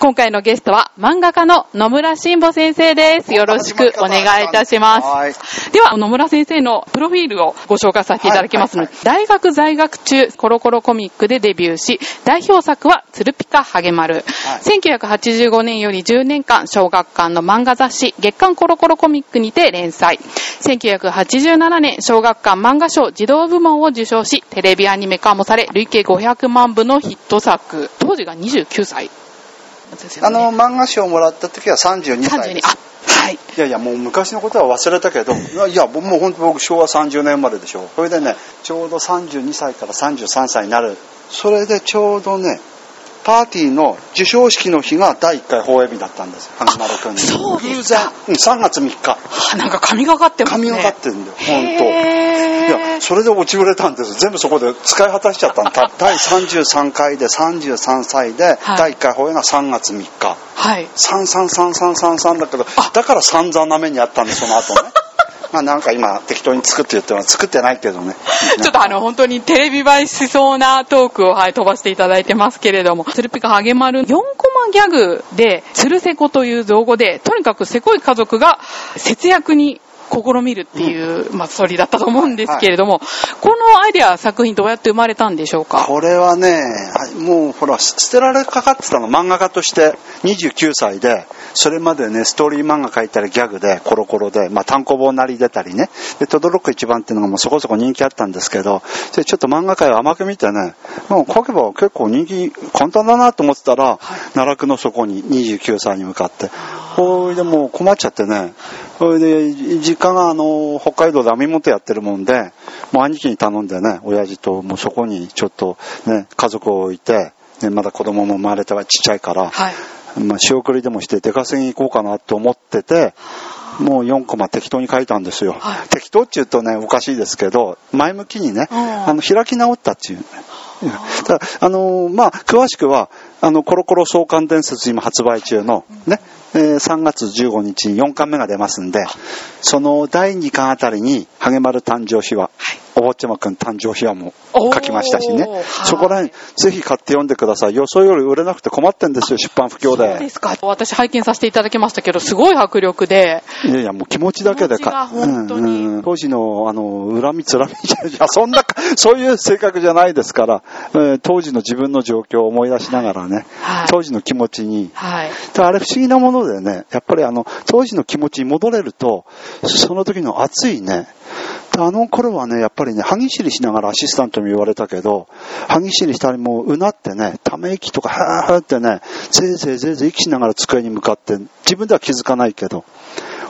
今回のゲストは漫画家の野村慎吾先生です。よろしくお願いいたします。はい。では、野村先生のプロフィールをご紹介させていただきますので、大学在学中、コロコロコミックでデビューし、代表作はツルピカハゲマル。1985年より10年間、小学館の漫画雑誌、月刊コロコロコミックにて連載。1987年、小学館漫画賞児童部門を受賞し、テレビアニメ化もされ、累計500万部のヒット作。当時が29歳。あの、漫画賞をもらった時は32歳32で。あす。、はい。いやいや、もう昔のことは忘れたけど、いや、もう本当僕昭和30年生まれでしょ。それでね、ちょうど32歳から33歳になる。それでちょうどね、パーティーの授賞式の日が第1回放映日だったんですよ、花丸くんに。そう偶然、うん3月3日。あなんか神がかってますね。髪がかってるんだよ、本当。へいや、ーそれで落ちぶれたんです。全部そこで使い果たしちゃったの。た 第33回で33歳で、はい第1回放映が3月3日。はい。333333だけどあ、だから散々な目にあったんで、その後ね。まあなんか今適当に作って言っても作ってないけどね。ちょっとあの、本当にテレビ映えしそうなトークを、はい、飛ばしていただいてますけれども、ツルピカハゲマル4コマギャグで、ツルセコという造語で、とにかくせこい家族が節約に試みるっていう、まあ、ストーリーだったと思うんですけれども、このアイデア作品どうやって生まれたんでしょうか？これはね、はいもうほら、捨てられかかってたの、漫画家として29歳で、それまでね、ストーリー漫画描いたりギャグで、コロコロで、まあ単行本なり出たりね、で、トドロック一番っていうのがもうそこそこ人気あったんですけど、それちょっと漫画界を甘く見てね、もう描けば結構人気簡単だなと思ってたら、奈落の底に29歳に向かって、ほいでもう困っちゃってね、それで、実家があの、北海道で網元やってるもんで、もう兄貴に頼んでね、親父ともうそこにちょっとね、家族を置いて、ね、まだ子供も生まれたらちっちゃいから、はい。まあ仕送りでもして出稼ぎ行こうかなと思ってて、もう4コマ適当に書いたんですよ。はい適当って言うとね、おかしいですけど、前向きにね、うんあの、開き直ったっていう。だあのーまあ、詳しくは、あの、コロコロ創刊伝説今発売中の、ね、えー3月15日に4巻目が出ますんで、その第2巻あたりに、ハゲマル誕生秘話、お坊ちゃまくん誕生秘話も書きましたしね。そこら辺、ぜひ買って読んでください。予想より売れなくて困ってんですよ、出版不況そうでで。すか。私拝見させていただきましたけど、すごい迫力で、いやいや、もう気持ちだけで気持ちが本当に。うんうん。当時の、あの、恨みつらみじゃ、いや、そんな、そういう性格じゃないですから、えー当時の自分の状況を思い出しながらね、はい。当時の気持ちに、はい。であれ不思議なものでね、やっぱりあの、当時の気持ちに戻れると、その時の熱いね、であの頃はね、やっぱりね、歯ぎしりしながらアシスタントに言われたけど、歯ぎしりしたりもううなってね、ため息とか、はーはーってね、ぜいぜいぜいぜい息しながら机に向かって、自分では気づかないけど、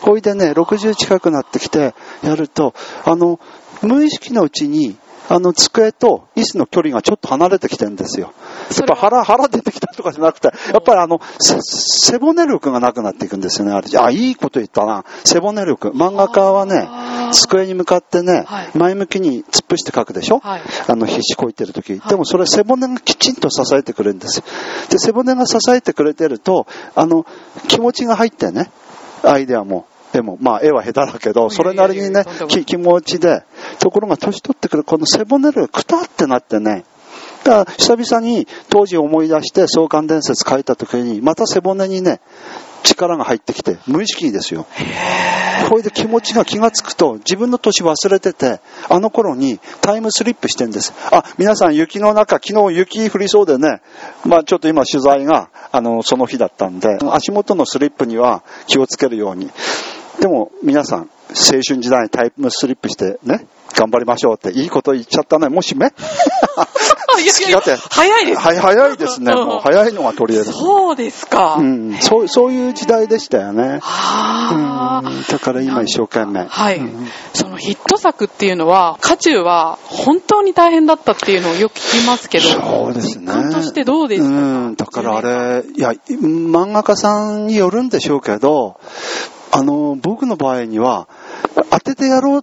ほいでね、60近くなってきて、やると、あの、無意識のうちに、あの、机と椅子の距離がちょっと離れてきてるんですよ。やっぱ腹、腹出てきたとかじゃなくて、やっぱりあの、せ背骨力がなくなっていくんですよね、あれ。あ、いいこと言ったな。背骨力。漫画家はね机に向かってね、はい前向きに突っ伏して書くでしょ、はいあの、必死こいてる時。いでもそれ背骨がきちんと支えてくれるんですよ。で、背骨が支えてくれてると、あの、気持ちが入ってね、アイデアも。でも、まあ、絵は下手だけど、それなりにね気持ちで、ところが年取ってくるこの背骨がくたってなってね、だから久々に当時思い出して創刊伝説書いた時に、また背骨にね、力が入ってきて、無意識ですよ。これで気持ちが気がつくと、自分の年忘れてて、あの頃にタイムスリップしてんです。あ、皆さん雪の中、昨日雪降りそうでね、まあちょっと今取材が、あの、その日だったんで、足元のスリップには気をつけるように。でも皆さん、青春時代にタイムスリップしてね、頑張りましょうって、いいこと言っちゃったね。もしね。いやいや早いです。はい、早いですね。もう早いのが取り柄です。そうですか。うん、そう、そういう時代でしたよね。はあ、うんだから今一生懸命。はい、うんそのヒット作っていうのは、渦中は本当に大変だったっていうのをよく聞きますけど、そうですね。実感としてどうですか？うん、だからあれ、いや、漫画家さんによるんでしょうけど、あの、僕の場合には、当ててやろうっ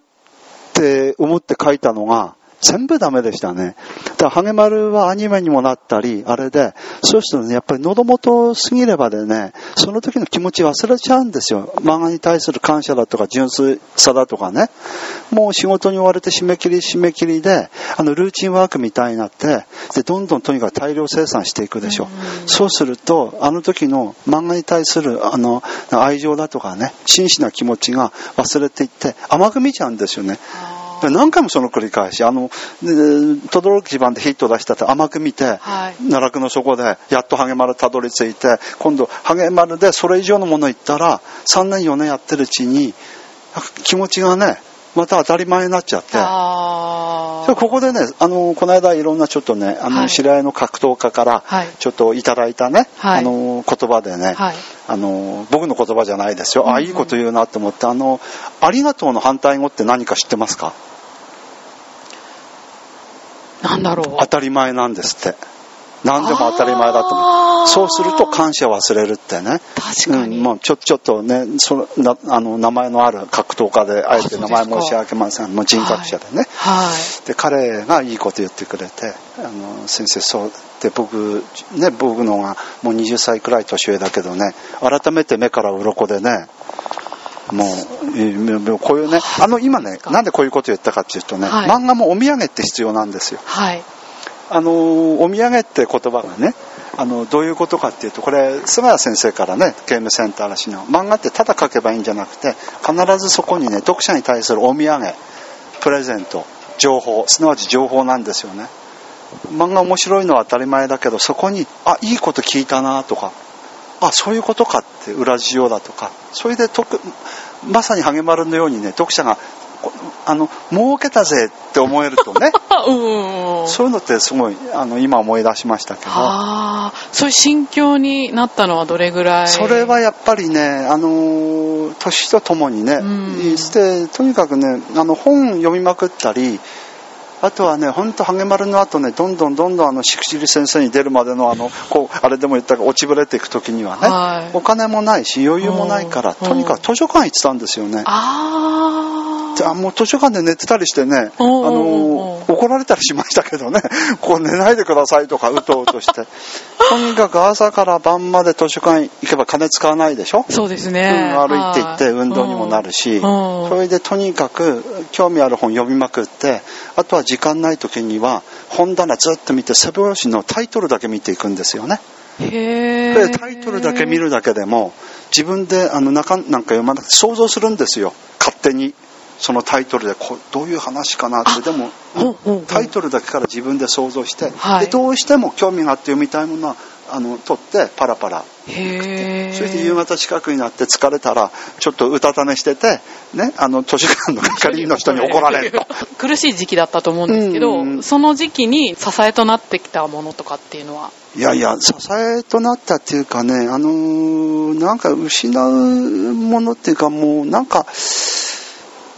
て思って書いたのが、全部ダメでしたね。だから、ハゲマルはアニメにもなったり、あれで、そうするとね、やっぱり喉元過ぎればでね、その時の気持ち忘れちゃうんですよ。漫画に対する感謝だとか、純粋さだとかね。もう仕事に追われて締め切り締め切りで、あの、ルーチンワークみたいになって、で、どんどんとにかく大量生産していくでしょ。うそうすると、あの時の漫画に対する、あの、愛情だとかね、真摯な気持ちが忘れていって、甘く見ちゃうんですよね。何回もその繰り返し、あの、轟き番でヒット出したって甘く見て、はい、奈落の底で、やっとハゲマルたどり着いて、今度、ハゲマルでそれ以上のもの言ったら、3年4年やってるうちに、気持ちがね、また当たり前になっちゃって。ここでね、あの、この間いろんなちょっとね、あの、はい、知り合いの格闘家から、ちょっといただいたね、はい、あの、言葉でね、はい、あの、僕の言葉じゃないですよ。うんうん、あ、いいこと言うなって思って、あの、ありがとうの反対語って何か知ってますか？なんだろう。当たり前なんですって。何でも当たり前だと思う。そうすると感謝忘れるってね。確かに。うん、もうちょ、ちょっとね、そのなあの、名前のある格闘家で、あえて名前申し上げません。もう人格者でね。はい。で、彼がいいこと言ってくれて、あの、先生、そう、で、僕、ね、僕のがもう20歳くらい年上だけどね、改めて目から鱗でね、もう、こういうね、あの、今ね、なんでこういうこと言ったかっていうとね、はい、漫画もお土産って必要なんですよ。はい。あの、お土産って言葉がね、あの、どういうことかっていうと、これ、菅谷先生からね、ゲームセンターらしいの。漫画ってただ書けばいいんじゃなくて、必ずそこにね、読者に対するお土産、プレゼント、情報、すなわち情報なんですよね。漫画面白いのは当たり前だけど、そこに、あ、いいこと聞いたなとか、あ、そういうことかって裏事情だとか、それでまさにハゲマルのようにね、読者があの、儲けたぜって思えるとね、うん、そういうのってすごい、あの、今思い出しましたけど。ああ、そういう心境になったのはどれぐらい？それはやっぱりね、あの、年とともにね、うん、してとにかくね、あの、本読みまくったり、あとはね、ほんと、ハゲマルの後ね、どんどんどんどんあの、しくじり先生に出るまでのあの、こう、あれでも言ったか、落ちぶれていく時にはね、はい、お金もないし、余裕もないから、とにかく図書館行ってたんですよね。ああ。あもう図書館で寝てたりしてね、あの怒られたりしましたけどね、こう寝ないでくださいとか、うとうとして。とにかく朝から晩まで図書館行けば金使わないでしょ？そうですね。うん、歩いて行って運動にもなるし、それでとにかく興味ある本読みまくって、あとは時間ない時には本棚ずっと見て背表紙のタイトルだけ見ていくんですよね。へでタイトルだけ見るだけでも自分であの中なんか読まなくて想像するんですよ。勝手にそのタイトルでこどういう話かなってでもタイトルだけから自分で想像して、はい、でどうしても興味があって読みたいものはあの取ってパラパラ。それで夕方近くになって疲れたらちょっとうたた寝してて、ね、あの図書館の係員の人に怒られると。苦しい時期だったと思うんですけど、うん、その時期に支えとなってきたものとかっていうのは？いやいや支えとなったっていうかねあのー、なんか失うものっていうかもうなんか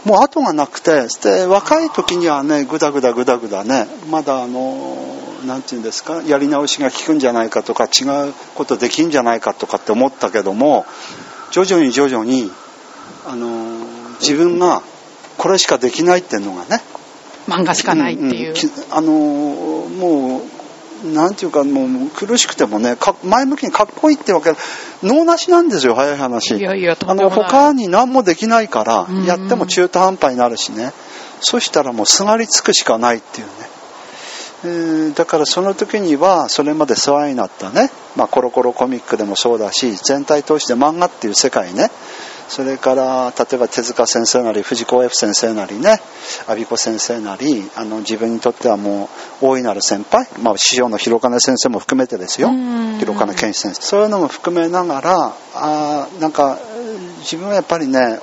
もう後がなくて、で、若い時にはね、ぐだぐだぐだぐだね、まだあの、なんていうんですか、やり直しが効くんじゃないかとか、違うことできんじゃないかとかって思ったけども、徐々に徐々に、あの、自分がこれしかできないっていうのがね、漫画しかないっていう。うんうん、あの、もう、なんていうかもう苦しくてもね、前向きにかっこいいってわけ、脳なしなんですよ、早い話。いやいや、あの、他に何もできないから、やっても中途半端になるしね。そしたらもうすがりつくしかないっていうね。えー、だからその時にはそれまで世話になったね、まあ、コロコロコミックでもそうだし全体通して漫画っていう世界ねそれから例えば手塚先生なり藤子 F 先生なりね阿比子先生なりあの自分にとってはもう大いなる先輩、まあ、師匠の広金先生も含めてですよ。広金健志先生。そういうのも含めながらあなんか自分はやっぱりね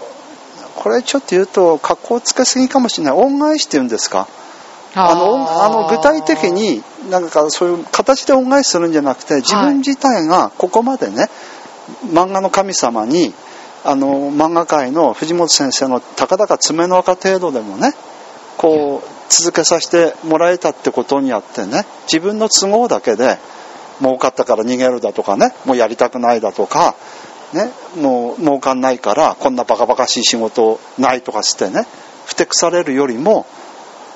これちょっと言うと格好つけすぎかもしれない。恩返しっていうんですか？あのあの具体的になんかそういう形で恩返しするんじゃなくて自分自体がここまでね、漫画の神様にあの漫画界の藤本先生のたかだか爪の赤程度でもねこう続けさせてもらえたってことにあってね自分の都合だけで儲かったから逃げるだとかねもうやりたくないだとかねもう儲かんないからこんなバカバカしい仕事ないとかしてねふてくされるよりも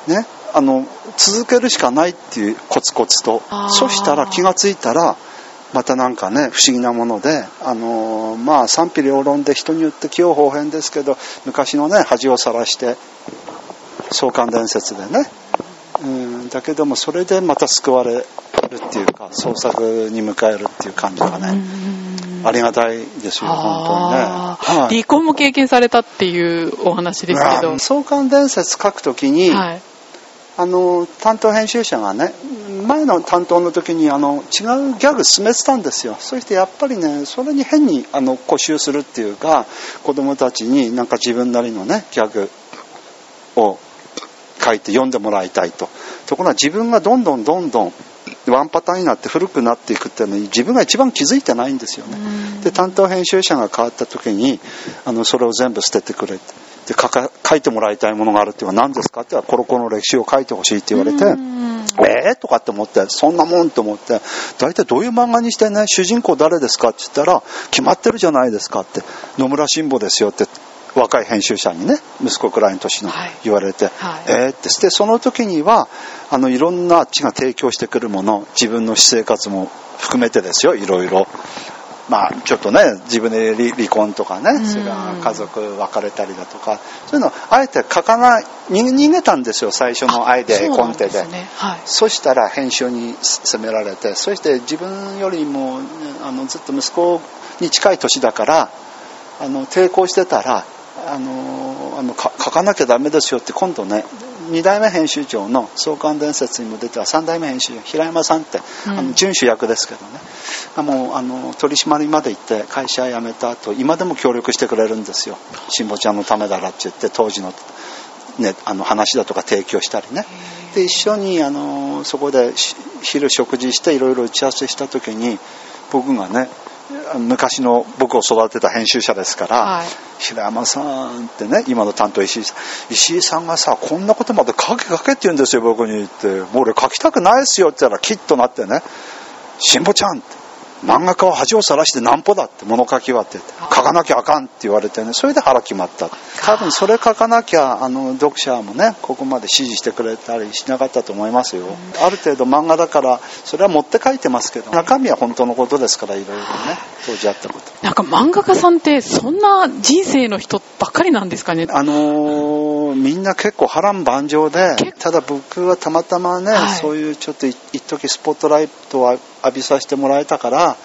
ねあの続けるしかないっていうコツコツとそしたら気がついたらまたなんかね不思議なものであのまあ賛否両論で人によって器用方変ですけど昔のね恥をさらして創刊伝説でね。うんだけどもそれでまた救われるっていうか創作に迎えるっていう感じがね、ありがたいですよ本当にね、はい。離婚も経験されたっていうお話ですけど。あ。創刊伝説書くときに、はい。あの担当編集者がね前の担当の時にあの違うギャグ進めてたんですよ。そしてやっぱりねそれに変にあの固執するっていうか子供たちになんか自分なりのねギャグを書いて読んでもらいたいと。ところが自分がどんどんどんどんワンパターンになって古くなっていくっていうのに自分が一番気づいてないんですよね。で担当編集者が変わった時にあのそれを全部捨ててくれって。で書か書いてもらいたいものがあるっていうのは何ですかって言ったらコロコロの歴史を書いてほしいって言われてうんえ？ー、とかって思ってそんなもんと思って大体どういう漫画にしてね主人公誰ですかって言ったら決まってるじゃないですかって野村慎吾ですよって若い編集者にね息子くらいの年のはい。言われて、はい。え？ーってでその時にはあのいろんなあっちが提供してくるもの自分の私生活も含めてですよいろいろ。まあ、ちょっとね自分で離離婚とかね、うんそれから家族別れたりだとかそういうのあえて書かない逃げたんですよ最初のアイデアコンテで。ね。はい。そしたら編集に責められてそして自分よりもねあのずっと息子に近い年だからあの抵抗してたらあのあのか書かなきゃダメですよって今度ね2代目編集長の「創刊伝説」にも出ては3代目編集長平山さんって、うん。あの準主役ですけどね。あもうあの取締りまで行って会社辞めた後今でも協力してくれるんですよ。辛坊ちゃんのためだらって言って当時の,、ね、あの話だとか提供したりね。で一緒にあのそこでし昼食事していろいろ打ち合わせした時に僕がね昔の僕を育てた編集者ですから、はい。平山さんってね今の担当石井さん石井さんがさこんなことまで書け書けって言うんですよ僕に言ってもう俺書きたくないですよって言ったらキッとなってね「辛坊ちゃん」って漫画家は恥をさらしてなんぽだって物書きはって言って書かなきゃあかんって言われてねそれで腹決まった。多分それ書かなきゃあの読者もねここまで支持してくれたりしなかったと思いますよ。ある程度漫画だからそれは持って書いてますけど中身は本当のことですからいろいろね当時あったこと。なんか漫画家さんってそんな人生の人ばっかりなんですかね。あのーみんな結構波乱万丈でただ僕はたまたまね、はい。そういうちょっとい一時スポットライトを浴びさせてもらえたから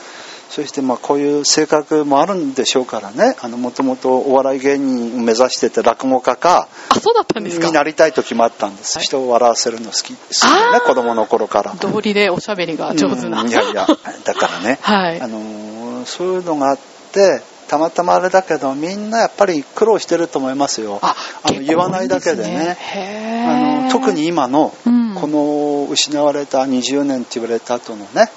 そしてまあこういう性格もあるんでしょうからね。もともとお笑い芸人を目指してて落語家かあ、そうだったんですか？になりたいと決まったんです、はい。人を笑わせるの好き。でねあー。子供の頃から。道理でおしゃべりが上手な。うんいやいや。だからね。はい。あ。のーそういうのがあってたまたまあれだけどみんなやっぱり苦労してると思いますよ。あ、あの言わないだけでね。すへあーの特に今のうん。この失われた20年って言われた後のね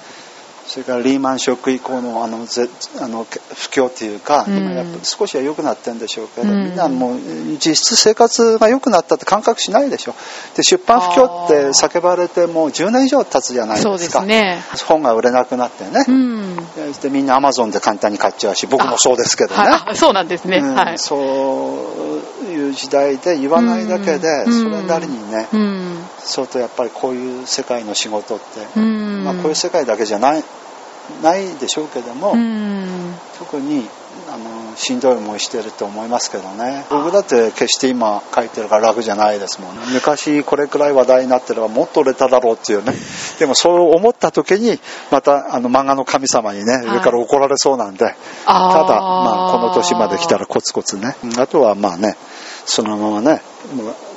それからリーマンショック以降のあのぜあのけ不況っていうか、うん今やっぱ少しは良くなってるんでしょうけど、うんみんなもう実質生活が良くなったって感覚しないでしょで出版不況って叫ばれてもう10年以上経つじゃないですかね。本が売れなくなってね、うん。でみんなアマゾンで簡単に買っちゃうし僕もそうですけどね、はいあそうなんですね。うんはい。そういう時代で言わないだけで、うんそれなりにね、うん。相当やっぱりこういう世界の仕事って、うん。まあ、こういう世界だけじゃないないでしょうけども、うん。特にあのしんどい思いしてると思いますけどね。僕だって決して今書いてるから楽じゃないですもんね。昔これくらい話題になってればもっと売れただろうっていうね。でもそう思った時にまたあの漫画の神様にね上から怒られそうなんで、ただ、まあ、この年まで来たらコツコツね。あとは、まあね、そのままね、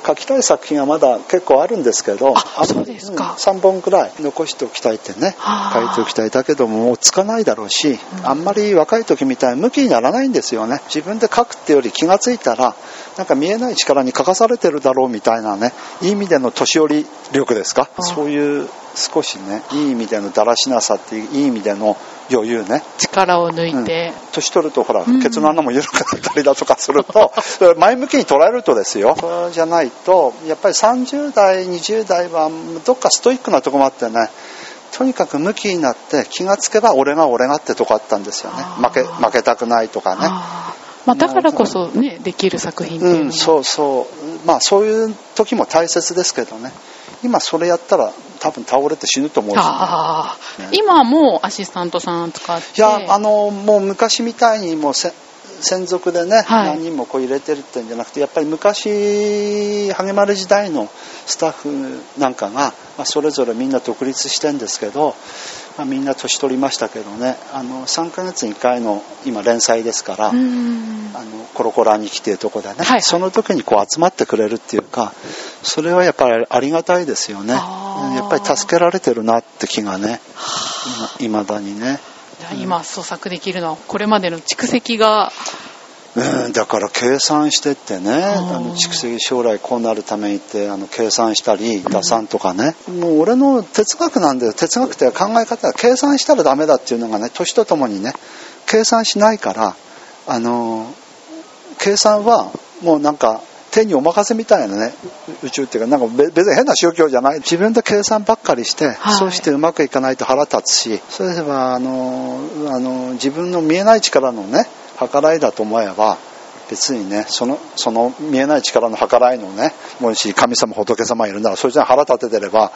書きたい作品はまだ結構あるんですけど、あそうですか。3本くらい残しておきたいってね、はあ。書いておきたい。だけども、もうつかないだろうし、うん。あんまり若い時みたいに向きにならないんですよね。自分で書くってより気がついたら、なんか見えない力に書かされてるだろうみたいなね、いい意味での年寄り力ですか、あ。そういう少しね、いい意味でのだらしなさっていう、いい意味での余裕ね。力を抜いて。年取るとほらうん。ケツの穴も緩くなったりだとかすると、前向きに捉えるとですよ。じゃないとやっぱり30代20代はどっかストイックなとこもあってねとにかく向きになって気がつけば俺が俺がってとこあったんですよね。負け負けたくないとかね。まあ、だからこそね、できる作品っていうのも。うん、そうそう。まあそういう時も大切ですけどね。今それやったら多分倒れて死ぬと思うし、ね、今もアシスタントさん使って。いやあのもう昔みたいにもうせ専属でね、はい、何人もこう入れてるってんじゃなくてやっぱり昔励まる時代のスタッフなんかが、まあ、それぞれみんな独立してんですけど、まあ、みんな年取りましたけどねあの3ヶ月に1回の今連載ですからあのコロコロ兄貴っていうとこでね、はい。はい、その時にこう集まってくれるっていうかそれはやっぱりありがたいですよね。やっぱり助けられてるなって気がねいまだにね。今創作できるのはこれまでの蓄積がうん、だから計算してってねあの蓄積将来こうなるためにってあの計算したり打算とかね、うん、もう俺の哲学なんで哲学って考え方は計算したらダメだっていうのがね年とともにね計算しないからあの計算はもうなんか手にお任せみたいなね宇宙っていうかなんか別に変な宗教じゃない。自分で計算ばっかりして、はい、そうしてうまくいかないと腹立つしそれではあのあの自分の見えない力のね計らいだと思えば別にねそのその見えない力の計らいのねもし神様仏様いるならそいつに腹立ててれば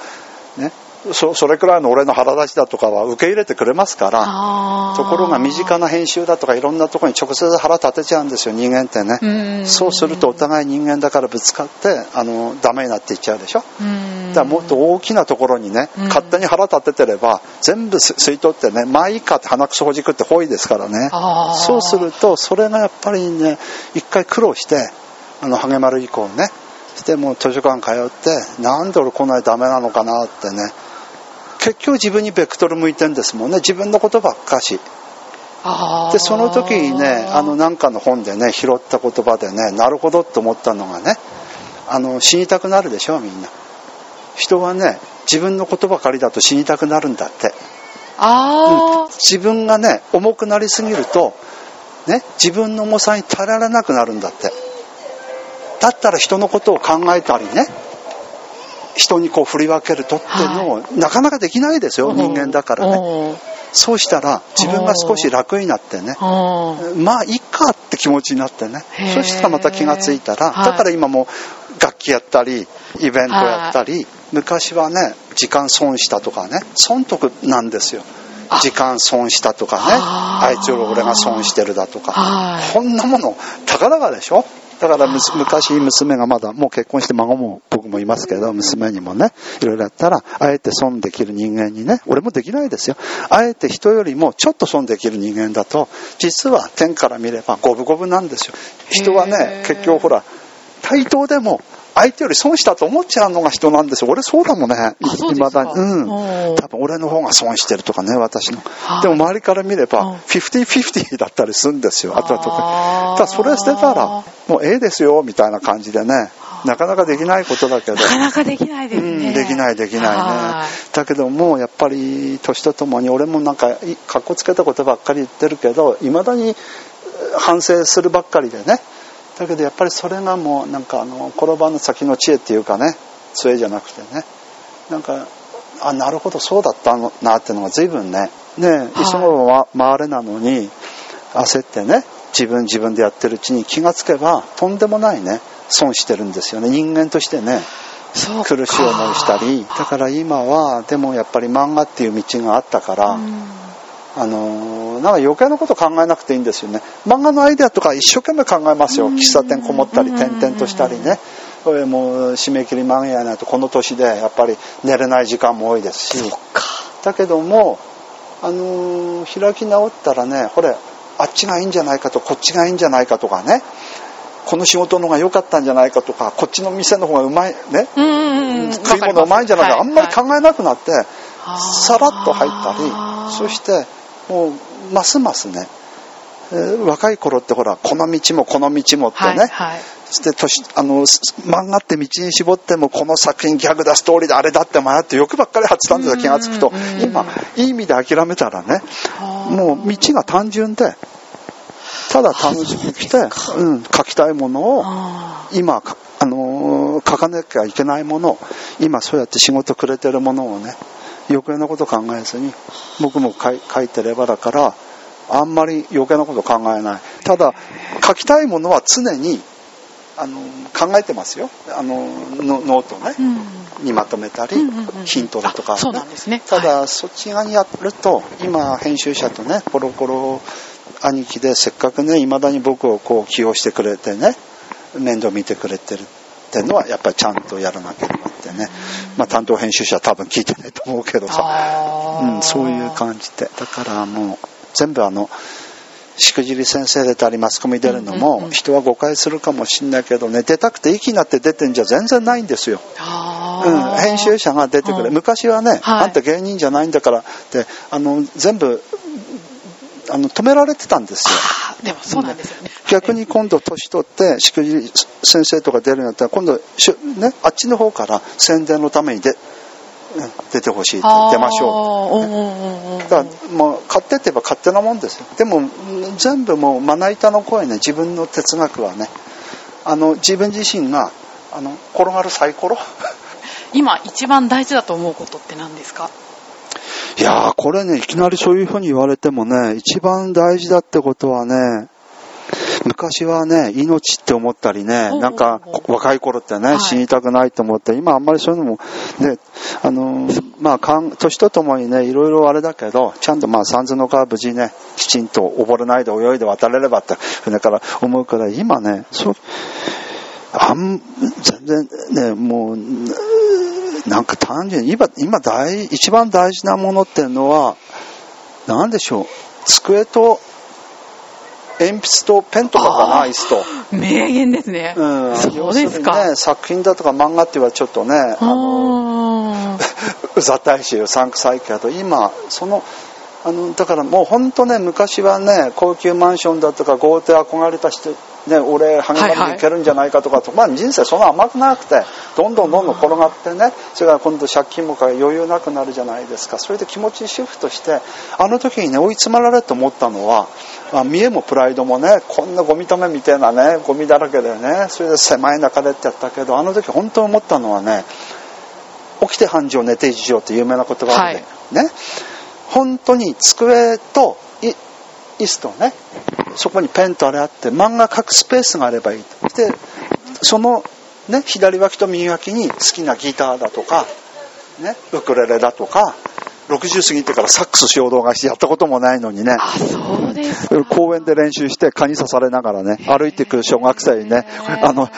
ねそそれくらいの俺の腹立ちだとかは受け入れてくれますからところが身近な編集だとかいろんなところに直接腹立てちゃうんですよ人間ってね。そうするとお互い人間だからぶつかってあのダメになっていっちゃうでしょだからもっと大きなところにね勝手に腹立ててれば全部吸い取ってねまあいいかって鼻くそほじくってほいですからね。そうするとそれがやっぱりね一回苦労してあの励まる以降ねしてもう図書館通ってなんで俺こんなにダメなのかなってね。結局自分にベクトル向いてんですもんね。自分のことばっかし。でその時にねあのなんかの本でね拾った言葉でねなるほどって思ったのがねあの死にたくなるでしょみんな人はね自分のことばかりだと死にたくなるんだって。あ、うん、自分がね重くなりすぎるとね自分の重さに耐えられなくなるんだって。だったら人のことを考えたりね人にこう振り分けるとっていうのを、なかなかできないですよ、人間だからね。そうしたら自分が少し楽になってね、まあいいかって気持ちになってね、そしたらまた気がついたら、だから今も楽器やったり、イベントやったり、昔はね、時間損したとかね、損得なんですよ。時間損したとかね、あいつより俺が損してるだとか、こんなもの、たかだかでしょ？だから昔娘がまだもう結婚して孫も僕もいますけど娘にもねいろいろやったらあえて損できる人間にね俺もできないですよ。あえて人よりもちょっと損できる人間だと実は天から見れば五分五分なんですよ。人はね結局ほら対等でも相手より損したと思っちゃうのが人なんですよ。俺そうだもんね。いまだに。うん。多分俺の方が損してるとかね、私の。でも周りから見れば、50-50だったりするんですよ、後々。だからそれ捨てたら、もうええですよ、みたいな感じでね。なかなかできないことだけど。なかなかできないですね。うん、できないできないね。だけども、やっぱり年とともに俺もなんか、かっこつけたことばっかり言ってるけど、いまだに反省するばっかりでね。だけどやっぱりそれがもうなんかあの転ばぬ先の知恵っていうかね杖じゃなくてね。なんかあなるほどそうだったのなっていうのが随分ね。ね急ぐ回れなのに焦ってね自分自分でやってるうちに気がつけばとんでもないね損してるんですよね。人間としてね苦しい思いしたり。だから今はでもやっぱり漫画っていう道があったから、あのなんか余計なこと考えなくていいんですよね。漫画のアイデアとか一生懸命考えますよ。喫茶店こもったり転々としたりね。これもう締め切り間に合わないとこの年でやっぱり寝れない時間も多いですし。だけどもあのー、開き直ったらねこれあっちがいいんじゃないかとこっちがいいんじゃないかとかね。この仕事の方が良かったんじゃないかとかこっちの店の方がうまいね。食い物うまいんじゃないか、あんまり考えなくなって、さらっと入ったりそしてもうますますね、えー、若い頃ってほらこの道もこの道もってね、はいはい、して年あの漫画って道に絞ってもこの作品ギャグだストーリーだあれだって迷って欲ばっかり張ってたんですよ気が付くと今いい意味で諦めたらねもう道が単純でただ楽しく来て、うん、書きたいものを今あのー、書かなきゃいけないもの今そうやって仕事くれてるものをね余計なこと考えずに僕も書いてればだからあんまり余計なこと考えない。ただ書きたいものは常にあの考えてますよ。あのノノートね、うん。にまとめたり、うんうんうんヒントだとか、あそうなんですね。ただ、はそっち側にやると今編集者とねコロコロ兄貴でせっかくねいまだに僕をこう起用してくれてね面倒見てくれてるっていうのはやっぱりちゃんとやらなければね、まあ、担当編集者は多分聞いてないと思うけどさ、うん、そういう感じで。だからもう全部あのしくじり先生出たりマスコミ出るのも人は誤解するかもしんないけどね出たくて息になって出てんじゃ全然ないんですよ。うん、編集者が出てくる、うん。昔はね、はい。あんた芸人じゃないんだからってあの全部あの止められてたんですよでもそうなんですよね。逆に今度年取ってしくじり先生とか出るんだったら今度しゅ、ね、あっちの方から宣伝のためにで、うん出てほしいって出ましょうう。うんうんうんうんだからもう買ってって言えば勝手なもんですよでもうん全部もうまな板の声ね自分の哲学はねあの自分自身があの転がるサイコロ？今一番大事だと思うことって何ですか？いやー、これね、いきなりそういうふうに言われてもね、一番大事だってことはね、昔はね、命って思ったりね、なんか若い頃ってね、はい。死にたくないと思って、今あんまりそういうのも、ね、あのーまあ、かん年とともにね、いろいろあれだけど、ちゃんとまあ、三途の川無事ね、きちんと溺れないで泳いで渡れればって、船から思うから、今ね、そう、あん、全然ね、もう、なんか単純に、今、今大、一番大事なものっていうのは、なんでしょう、机と、鉛筆とペンとかかな、あー椅子と。名言ですね。うん、そうですか。にね、作品だとか漫画って言われちょっとね、あの、あうざったいし、うさんくさいけど、今、その、あの、だからもう本当ね、昔はね、高級マンションだとか豪邸憧れた人、ね、俺、励まりに行けるんじゃないかとかと、まあ人生そんな甘くなくて、どんどんどんどん転がってね、それから今度借金もから余裕なくなるじゃないですか。それで気持ちシフトして、あの時にね、追い詰まられると思ったのは、まあ、見栄もプライドもね、こんなゴミ止めみたいなね、ゴミだらけでね、それで狭い中でってやったけど、あの時本当に思ったのはね、起きて繁盛寝て一条って有名な言葉があるんだよね。本当に机とい椅子とね、そこにペンとあれあって、漫画描くスペースがあればいいと。で、そのね、左脇と右脇に好きなギターだとか、ね、ウクレレだとか、60過ぎてからサックス衝動買いしてやったこともないのにね。公園で練習して蚊に刺されながらね、歩いていく小学生にねあの、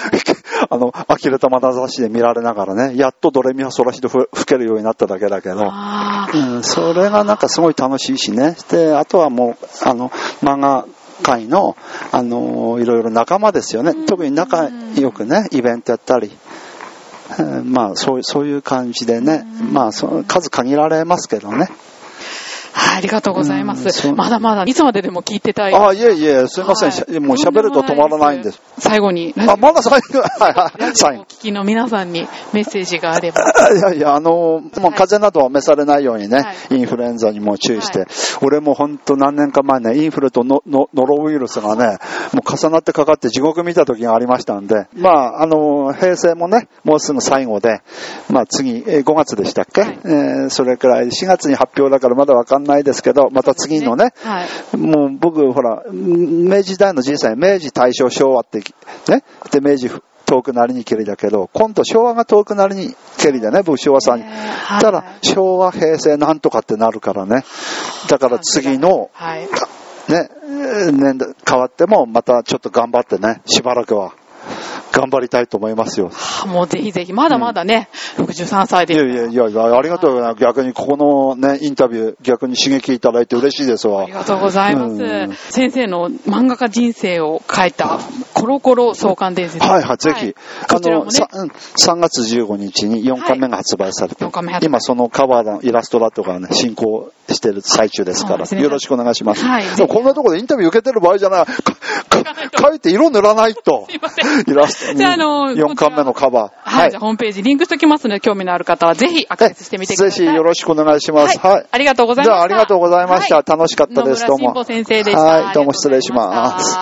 あの、呆れた眼差しで見られながらね、やっとドレミファソラシドふ吹けるようになっただけだけど、うん、それがなんかすごい楽しいしね。で、あとはもう、あの、漫画界の、あの、いろいろ仲間ですよね。特に仲良くね、イベントやったり。うんまあ、そういう、そういう感じでね。まあ、その数限られますけどね。はい、ありがとうございます。まだまだ、いつまででも聞いてたい。ああ、いえいえ、すいません。しはいもう喋ると止まらないんです。。最後に、あ、まだ最後、はいはい、最後お。聞きの皆さんにメッセージがあれば。いやいや、あの、もう風邪などは召されないようにね、はいインフルエンザにも注意して、はい俺も本当何年か前ね、インフルとノノノロウイルスがね、もう重なってかかって地獄見た時がありましたんで、まあ、あの、平成もね、もうすぐ最後で、まあ次、えー5月でしたっけ、はいえーそれくらい、4月に発表だからまだわかんないですけど、また次のね、はい。もう僕、ほら、明治時代の人生、明治、大正、昭和って、ね。で、明治遠くなりにけりだけど、今度昭和が遠くなりにけりだね、僕昭和さんに。ねはいただ、昭和、平成なんとかってなるからね。だから次の、はい。ね、えー年代変わっても、またちょっと頑張ってね、しばらくは、頑張りたいと思いますよ。はあもうぜひぜひ、まだまだね、63歳で。いやいやいやいや、ありがとうな。逆にここのね、インタビュー、逆に刺激いただいて嬉しいですわあり。がとうございます。うん先生の漫画家人生を書いた、コロコロ創刊伝説。はいはい、ぜひ。こちらもねさうん3月15日に4巻目が発売されて、はい今そのカバーのイラストラとかね、進行してる最中ですから、ねよろしくお願いします。はいこんなところでインタビュー受けてる場合じゃない。書いて色塗らないと。すいませんイラストに。じゃああの4巻目のカバー。はい、じゃあホームページリンクしておきますので、興味のある方はぜひアクセスしてみてください。ぜひよろしくお願いします。はいはい。ありがとうございましたじゃあありがとうございました。はい楽しかったです。どうも。先生でした。はい、どうも失礼します。